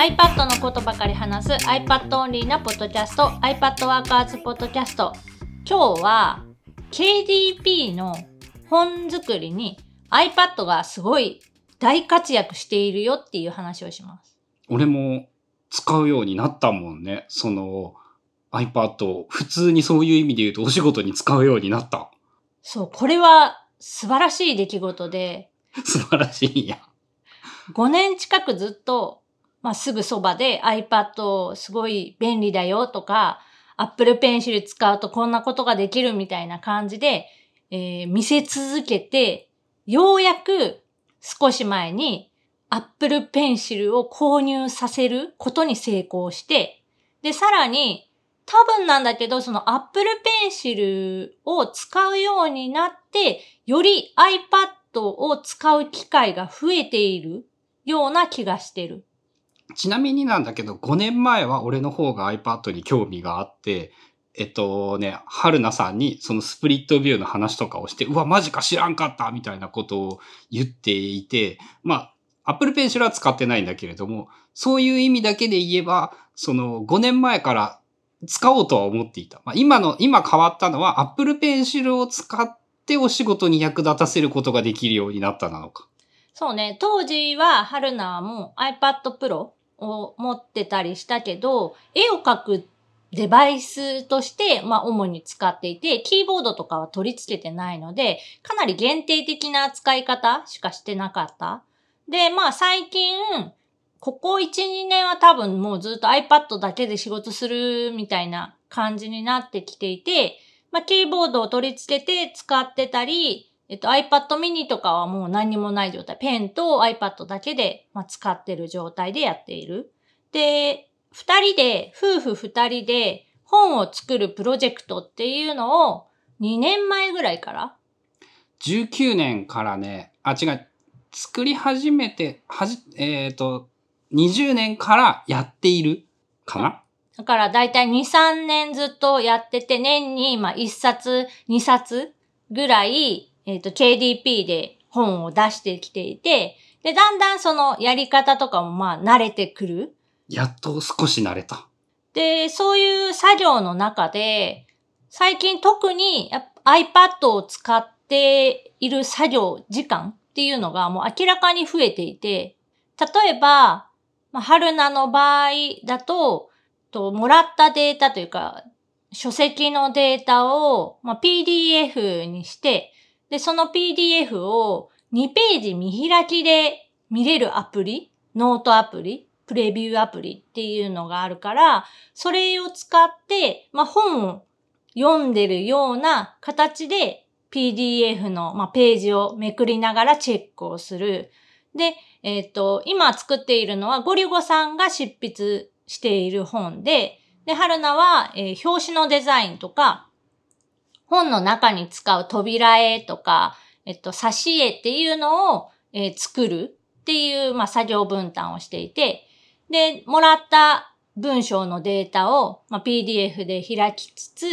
iPad のことばかり話す iPad オンリーなポッドキャスト iPad ワーカーズポッドキャスト今日は KDP の本作りに iPad がすごい大活躍しているよっていう話をします。俺も使うようになったもんね。その iPad を普通にそういう意味で言うとお仕事に使うようになった。そう、これは素晴らしい出来事で、素晴らしいんや。5年近くずっと、まあ、すぐそばで iPad すごい便利だよとか、Apple Pencil 使うとこんなことができるみたいな感じで、えー見せ続けて、ようやく少し前に Apple Pencil を購入させることに成功して、で、さらに、多分なんだけど、その Apple Pencil を使うようになって、より iPad を使う機会が増えているような気がしてる。ちなみになんだけど、5年前は俺の方が iPad に興味があって、えっとね、春菜さんにそのスプリットビューの話とかをして、うわ、マジか知らんかったみたいなことを言っていて、まあ、Apple Pencil は使ってないんだけれども、そういう意味だけで言えば、その5年前から使おうとは思っていた。まあ、今の、今変わったのは Apple Pencil を使ってお仕事に役立たせることができるようになったなのか。そうね、当時は春菜も iPad Pro を持ってたりしたけど、絵を描くデバイスとして、まあ、主に使っていて、キーボードとかは取り付けてないので、かなり限定的な使い方しかしてなかった。で、まあ、最近、ここ1、2年は多分もうずっと iPad だけで仕事するみたいな感じになってきていて、まあ、キーボードを取り付けて使ってたり、えっと、iPad mini とかはもう何にもない状態。ペンと iPad だけで、まあ、使ってる状態でやっている。で、二人で、夫婦二人で本を作るプロジェクトっていうのを2年前ぐらいから。19年からね、あ、違う、作り始めて、はじ、えっ、と、20年からやっているかな？だからだいたい2、3年ずっとやってて、年にまあ1冊、2冊ぐらい、えっ、と、KDP で本を出してきていて、で、だんだんそのやり方とかもまあ慣れてくる。やっと少し慣れた。で、そういう作業の中で、最近特に iPad を使っている作業時間っていうのがもう明らかに増えていて、例えば、まあ、春菜の場合だと、と、もらったデータというか、書籍のデータを、まあ、PDF にして、で、その PDF を2ページ見開きで見れるアプリ、ノートアプリ、プレビューアプリっていうのがあるから、それを使って、まあ、本を読んでるような形で PDF の、まあ、ページをめくりながらチェックをする。で、えっ、と、今作っているのはゴリゴさんが執筆している本で、で、春菜は、えー表紙のデザインとか、本の中に使う扉絵とか、えっと、挿絵っていうのを、えー作るっていう、まあ、作業分担をしていて、で、もらった文章のデータを、まあ、PDF で開きつつ、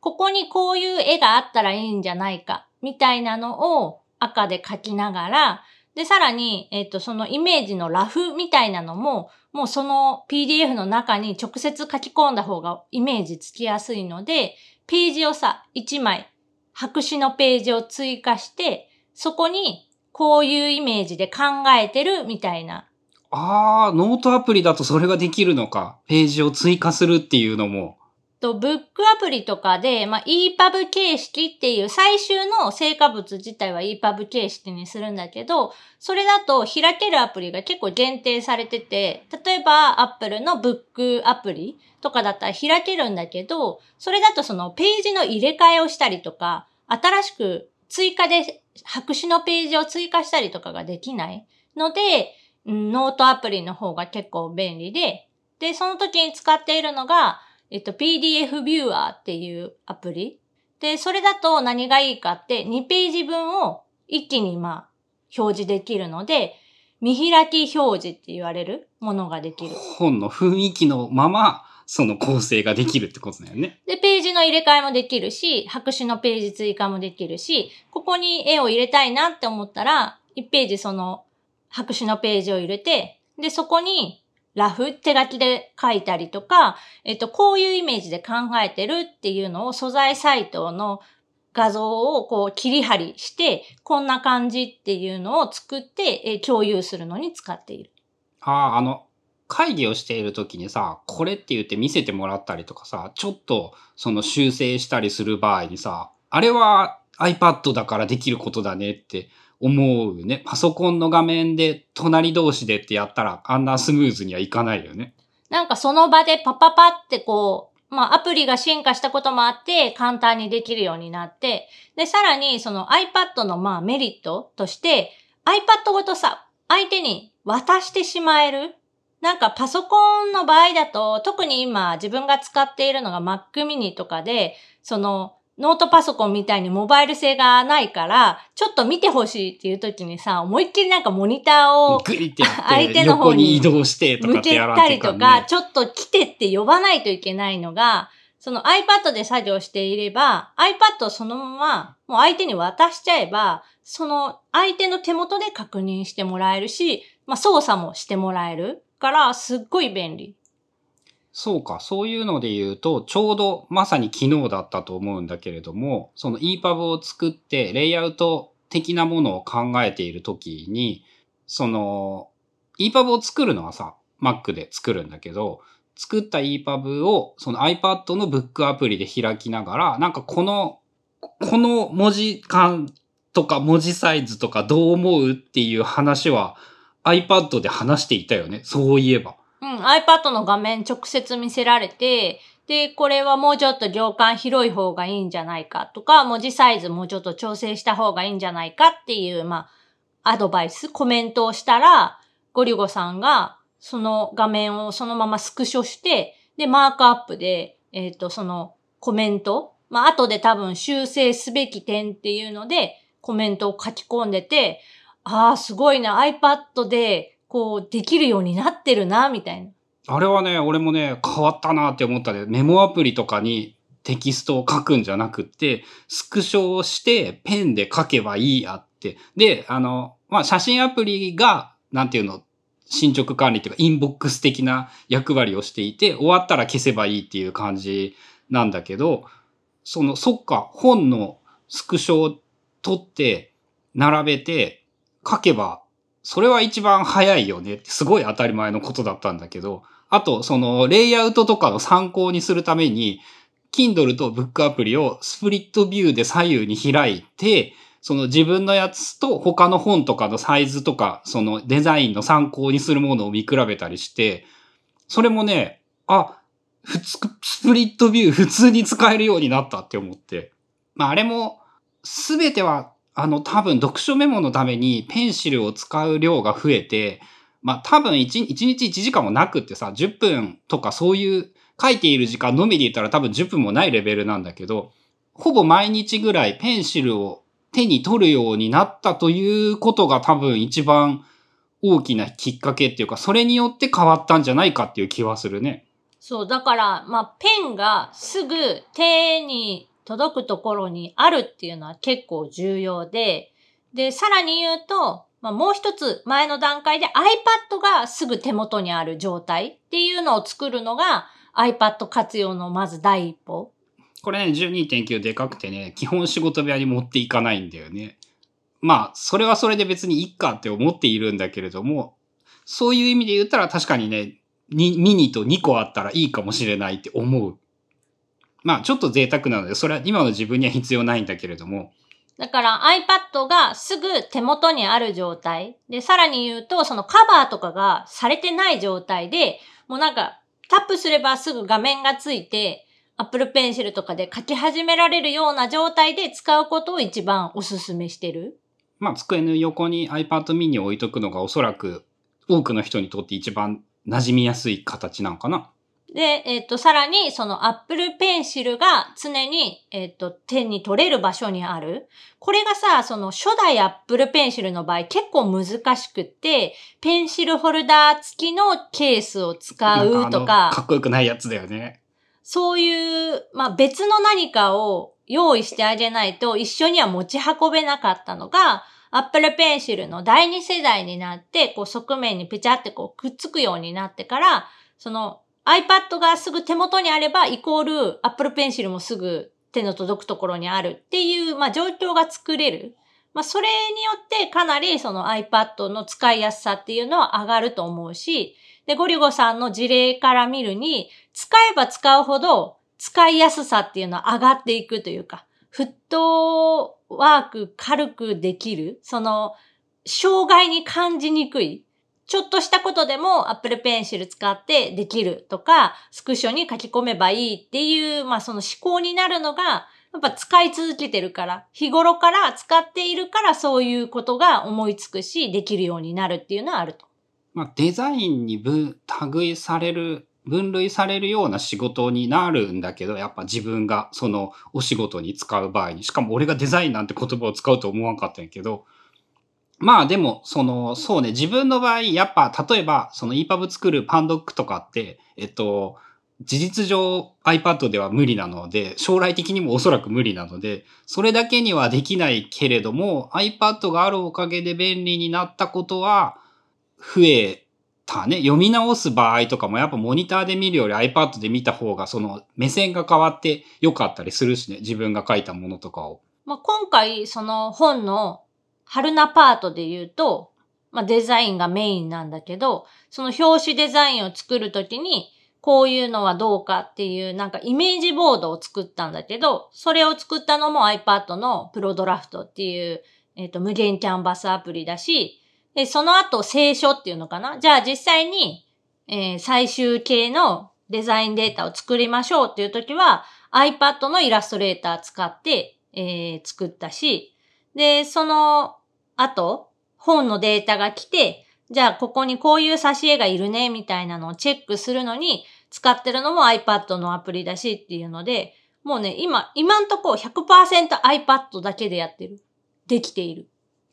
ここにこういう絵があったらいいんじゃないか、みたいなのを赤で描きながら、で、さらに、えっ、と、そのイメージのラフみたいなのも、もうその PDF の中に直接書き込んだ方がイメージつきやすいので、ページをさ、1枚、白紙のページを追加して、そこにこういうイメージで考えてるみたいなあー、ノートアプリだとそれができるのか。ページを追加するっていうのも。と、ブックアプリとかで、まあ、EPUB 形式っていう最終の成果物自体は EPUB 形式にするんだけど、それだと開けるアプリが結構限定されてて、例えば Apple のブックアプリとかだったら開けるんだけど、それだとそのページの入れ替えをしたりとか、新しく追加で白紙のページを追加したりとかができないので、ノートアプリの方が結構便利で、で、その時に使っているのが、えっと、PDF ビューアーっていうアプリ。で、それだと何がいいかって、2ページ分を一気にまあ、表示できるので、見開き表示って言われるものができる。本の雰囲気のまま、その構成ができるってことだよね。で、ページの入れ替えもできるし、白紙のページ追加もできるし、ここに絵を入れたいなって思ったら、1ページその白紙のページを入れて、で、そこにラフ、手書きで書いたりとか、えっと、こういうイメージで考えてるっていうのを素材サイトの画像をこう切り張りして、こんな感じっていうのを作って、え共有するのに使っている。ああ、あの、会議をしている時にさ、これって言って見せてもらったりとかさ、ちょっとその修正したりする場合にさ、あれは iPad だからできることだねって思うね。パソコンの画面で隣同士でってやったらあんなスムーズにはいかないよね。なんかその場でパパパってこう、まあアプリが進化したこともあって簡単にできるようになって、で、さらにその iPad のまあメリットとして iPad ごとさ、相手に渡してしまえるなんかパソコンの場合だと、特に今自分が使っているのが Mac mini とかで、そのノートパソコンみたいにモバイル性がないから、ちょっと見てほしいっていう時にさ、思いっきりなんかモニターを 相手の方に移動して向けたりとか、ちょっと来てって呼ばないといけないのが、その iPad で作業していれば、iPad をそのままもう相手に渡しちゃえば、その相手の手元で確認してもらえるし、まあ操作もしてもらえる。から、すっごい便利。そうか、そういうので言うと、ちょうどまさに昨日だったと思うんだけれども、その EPUB を作ってレイアウト的なものを考えているときに、その EPUB を作るのはさ、Mac で作るんだけど、作った EPUB をその iPad のブックアプリで開きながら、なんかこの、この文字感とか文字サイズとかどう思うっていう話は iPad で話していたよね。そういえば。うん、iPad の画面直接見せられて、で、これはもうちょっと行間広い方がいいんじゃないかとか、文字サイズもうちょっと調整した方がいいんじゃないかっていう、まあ、アドバイス、コメントをしたら、ゴリゴさんが、その画面をそのままスクショして、で、マークアップで、えっ、ー、と、そのコメント、まあ、後で多分修正すべき点っていうので、コメントを書き込んでて、ああ、すごいな、iPad で、こう、できるようになってるな、みたいな。あれはね、俺もね、変わったなって思ったね。メモアプリとかにテキストを書くんじゃなくって、スクショをしてペンで書けばいいやって。で、あの、まあ、写真アプリが、なんていうの、進捗管理っていうか、インボックス的な役割をしていて、終わったら消せばいいっていう感じなんだけど、その、そっか、本のスクショを取って、並べて、書けば、それは一番早いよねってすごい当たり前のことだったんだけど、あと、その、レイアウトとかの参考にするために、Kindle と Book アプリをスプリットビューで左右に開いて、その自分のやつと他の本とかのサイズとか、そのデザインの参考にするものを見比べたりして、それもね、あ、普通、スプリットビュー普通に使えるようになったって思って。まああれも、すべてはあの、多分読書メモのためにペンシルを使う量が増えて、まあ多分 1, 1日1時間もなくってさ、10分とかそういう書いている時間のみで言ったら多分10分もないレベルなんだけど、ほぼ毎日ぐらいペンシルを手に取るようになったということが多分一番大きなきっかけっていうか、それによって変わったんじゃないかっていう気はするね。そう、だから、まあ、ペンがすぐ手に届くところにあるっていうのは結構重要で、で、さらに言うと、まあ、もう一つ前の段階で iPad がすぐ手元にある状態っていうのを作るのが iPad 活用のまず第一歩。これね、12.9でかくてね、基本仕事部屋に持っていかないんだよね。まあ、それはそれで別にいっかって思っているんだけれども、そういう意味で言ったら確かにね、ミニと2個あったらいいかもしれないって思う。まあちょっと贅沢なので、それは今の自分には必要ないんだけれども。だから iPad がすぐ手元にある状態。で、さらに言うと、そのカバーとかがされてない状態で、もうなんかタップすればすぐ画面がついて、Apple Pencil とかで書き始められるような状態で使うことを一番お勧めしてる。まあ机の横に iPad mini を置いとくのがおそらく多くの人にとって一番馴染みやすい形なんかな。で、えっ、ー、と、さらに、その Apple Pencil が常に、えっ、ー、と、手に取れる場所にある。これがさ、その初代 Apple Pencil の場合結構難しくって、ペンシルホルダー付きのケースを使うとか。かっこよくないやつだよね。そういう、まあ、別の何かを用意してあげないと一緒には持ち運べなかったのが、Apple Pencil の第二世代になって、こう側面にペチャってこうくっつくようになってから、その iPad がすぐ手元にあれば、イコール Apple Pencil もすぐ手の届くところにあるっていう、まあ状況が作れる。まあそれによってかなりその iPad の使いやすさっていうのは上がると思うし、で、ゴリゴさんの事例から見るに、使えば使うほど使いやすさっていうのは上がっていくというか、フットワーク軽くできる、その、障害に感じにくい。ちょっとしたことでも Apple Pencil 使ってできるとか、スクショに書き込めばいいっていう、まあその思考になるのが、やっぱ使い続けてるから、日頃から使っているからそういうことが思いつくし、できるようになるっていうのはあると。まあ、デザインに分、類される、分類されるような仕事になるんだけど、やっぱ自分がそのお仕事に使う場合に、しかも俺がデザインなんて言葉を使うと思わんかったんやけど、まあでも、その、そうね、自分の場合、やっぱ、例えば、その EPUB 作るパンドックとかって、えっと、事実上 iPad では無理なので、将来的にもおそらく無理なので、それだけにはできないけれども、iPad があるおかげで便利になったことは、増えたね。読み直す場合とかもやっぱモニターで見るより iPad で見た方がその目線が変わって良かったりするしね。自分が書いたものとかを。まあ、今回、その本の春菜パートで言うと、まあ、デザインがメインなんだけど、その表紙デザインを作るときに、こういうのはどうかっていうなんかイメージボードを作ったんだけど、それを作ったのも iPad のプロドラフトっていう、えっ、と、無限キャンバスアプリだし、で、その後、聖書っていうのかな？じゃあ実際に、えー最終形のデザインデータを作りましょうっていう時は、iPad のイラストレーター使って、えー作ったし、で、その後、本のデータが来て、じゃあここにこういう挿絵がいるね、みたいなのをチェックするのに、使ってるのも iPad のアプリだしっていうので、もうね、今、今んとこ100% iPad だけでやってる。できている。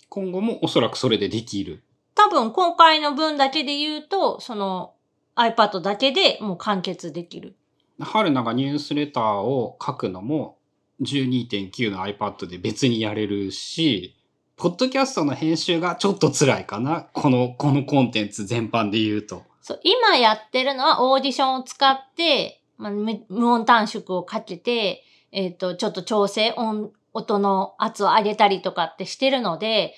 今後もおそらくそれでできる。多分今回の分だけで言うと、その iPad だけでもう完結できる。春菜がニュースレターを書くのも12.9の iPad で別にやれるし、ポッドキャストの編集がちょっと辛いかな。この、このコンテンツ全般で言うと。そう、今やってるのはオーディションを使って、まあ、無音短縮をかけて、えっ、と、ちょっと調整、音、音の圧を上げたりとかってしてるので、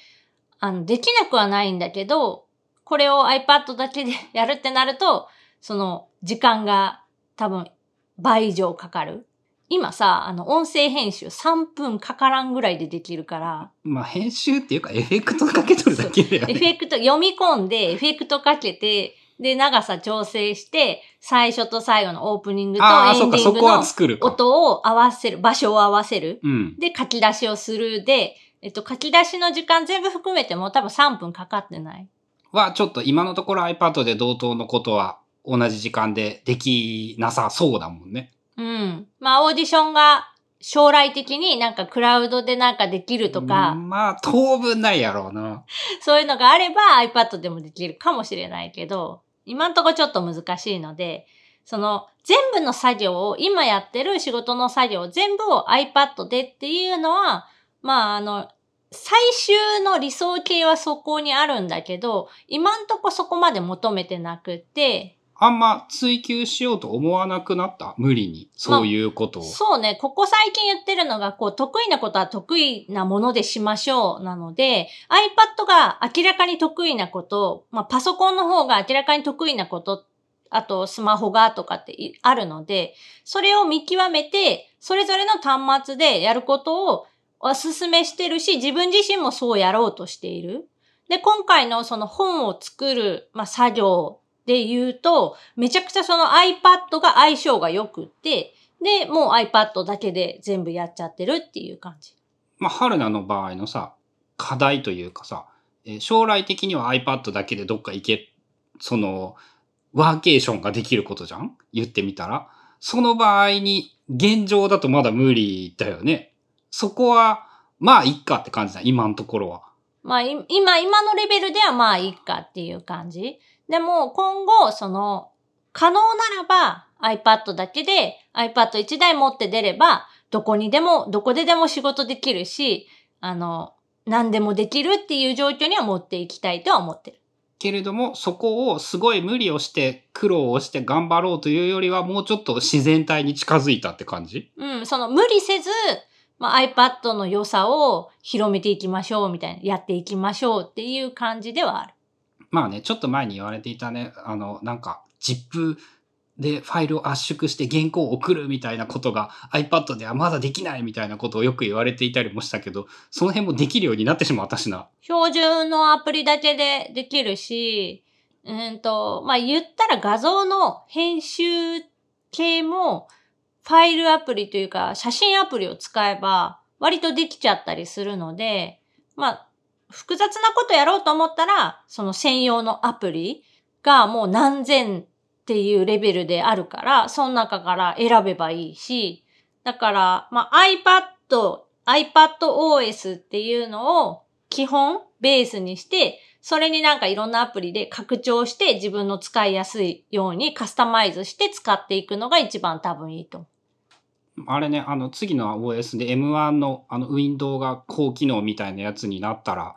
あの、できなくはないんだけど、これを iPad だけで やるってなると、その、時間が多分倍以上かかる。今さ、あの、音声編集3分かからんぐらいでできるから、まあ編集っていうかエフェクトかけとるだけだよエフね。ェクト、読み込んで、エフェクトかけて、で、長さ調整して、最初と最後のオープニングとああ、そンディングそこはの作るか。音を合わせる、場所を合わせる。うん。で、書き出しをするで、えっと、書き出しの時間全部含めても多分3分かかってない。は、ちょっと今のところ iPad で同等のことは同じ時間でできなさそうだもんね。うん。まあ、オーディションが将来的になんかクラウドでなんかできるとか、まあ、当分ないやろうな。そういうのがあれば iPad でもできるかもしれないけど、今んとこちょっと難しいので、その全部の作業を、今やってる仕事の作業全部を iPad でっていうのは、まああの、最終の理想形はそこにあるんだけど、今んとこそこまで求めてなくって、あんま追求しようと思わなくなった？無理に。そういうことを。そうね、ここ最近言ってるのが、こう、得意なことは得意なものでしましょうなので、iPad が明らかに得意なこと、まあ、パソコンの方が明らかに得意なこと、あと、スマホがとかっていあるので、それを見極めて、それぞれの端末でやることをお勧めしてるし、自分自身もそうやろうとしている。で、今回のその本を作る、まあ、作業で言うと、めちゃくちゃその iPad が相性が良くって、で、もう iPad だけで全部やっちゃってるっていう感じ。まあ、春菜の場合のさ、課題というかさ、えー将来的には iPad だけでどっか行け、その、ワーケーションができることじゃん？言ってみたら。その場合に、現状だとまだ無理だよね。そこは、まあ、いっかって感じだ、今のところは。まあ、い今、今のレベルではまあいいかっていう感じ。でも、今後、その、可能ならば iPad だけで iPad1 台持って出れば、どこにでも、どこででも仕事できるし、あの、何でもできるっていう状況には持っていきたいとは思ってる。けれども、そこをすごい無理をして、苦労をして頑張ろうというよりは、もうちょっと自然体に近づいたって感じ？うん、その無理せず、まあ、iPad の良さを広めていきましょうみたいな、やっていきましょうっていう感じではある。まあね、ちょっと前に言われていたね、あの、なんか、ZIP でファイルを圧縮して原稿を送るみたいなことが iPad ではまだできないみたいなことをよく言われていたりもしたけど、その辺もできるようになってしまったしな。標準のアプリだけでできるし、うんと、まあ、言ったら画像の編集系も、ファイルアプリというか、写真アプリを使えば、割とできちゃったりするので、まあ、複雑なことやろうと思ったら、その専用のアプリがもう何千っていうレベルであるから、その中から選べばいいし、だから、まあ、iPad、iPadOS っていうのを基本ベースにして、それになんかいろんなアプリで拡張して自分の使いやすいようにカスタマイズして使っていくのが一番多分いいと。あれね、あの、次の OS で M1 のあの、ウィンドウが高機能みたいなやつになったら、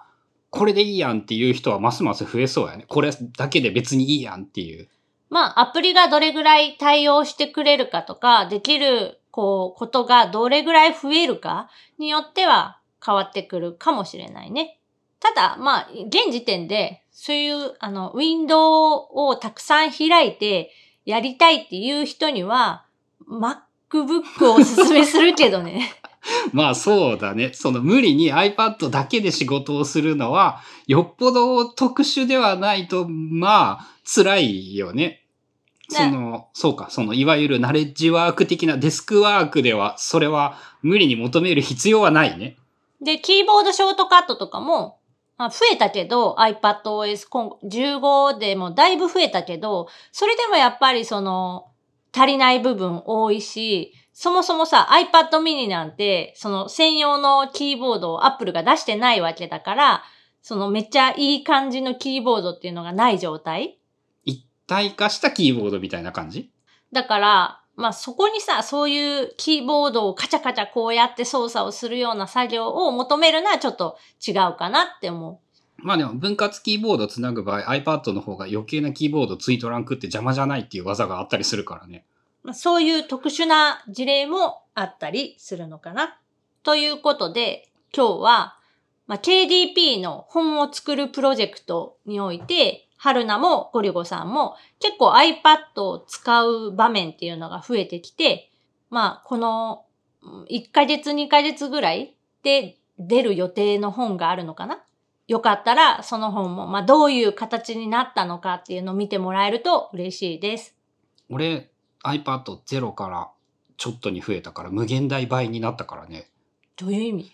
これでいいやんっていう人はますます増えそうやね。これだけで別にいいやんっていう。まあ、アプリがどれぐらい対応してくれるかとか、できる、こう、ことがどれぐらい増えるかによっては変わってくるかもしれないね。ただ、まあ、現時点で、そういう、あの、ウィンドウをたくさん開いてやりたいっていう人には、MacBook をおすすめするけどね。まあそうだね。その無理に iPad だけで仕事をするのは、よっぽど特殊ではないと、まあ、辛いよね。ねその、そうか、その、いわゆるナレッジワーク的なデスクワークでは、それは無理に求める必要はないね。で、キーボードショートカットとかも、あ増えたけど、iPadOS 今後15でもだいぶ増えたけど、それでもやっぱりその、足りない部分多いし、そもそもさ、iPad mini なんて、その専用のキーボードを Apple が出してないわけだから、そのめっちゃいい感じのキーボードっていうのがない状態一体化したキーボードみたいな感じ？だから、まあそこにさ、そういうキーボードをカチャカチャこうやって操作をするような作業を求めるのはちょっと違うかなって思う。まあでも分割キーボードつなぐ場合 iPad の方が余計なキーボードついとらんくって邪魔じゃないっていう技があったりするからね。そういう特殊な事例もあったりするのかな。ということで、今日は、まあ、KDP の本を作るプロジェクトにおいて、春菜もゴリゴさんも結構 iPad を使う場面っていうのが増えてきて、まあ、この1ヶ月2ヶ月ぐらいで出る予定の本があるのかなよかったらその本も、まあ、どういう形になったのかっていうのを見てもらえると嬉しいです。俺 iPad ゼロからちょっとに増えたから無限大倍になったからね。どういう意味？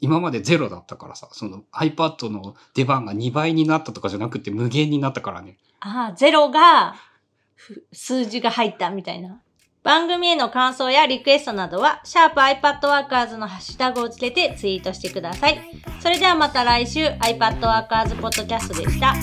今までゼロだったからさ、その iPad の出番が2倍になったとかじゃなくて無限になったからね。ああ、ゼロが、ふ数字が入ったみたいな。番組への感想やリクエストなどは、シャープ i p a d w o r k e r s のハッシュタグをつけてツイートしてください。それではまた来週 iPadWorkers Podcast でした。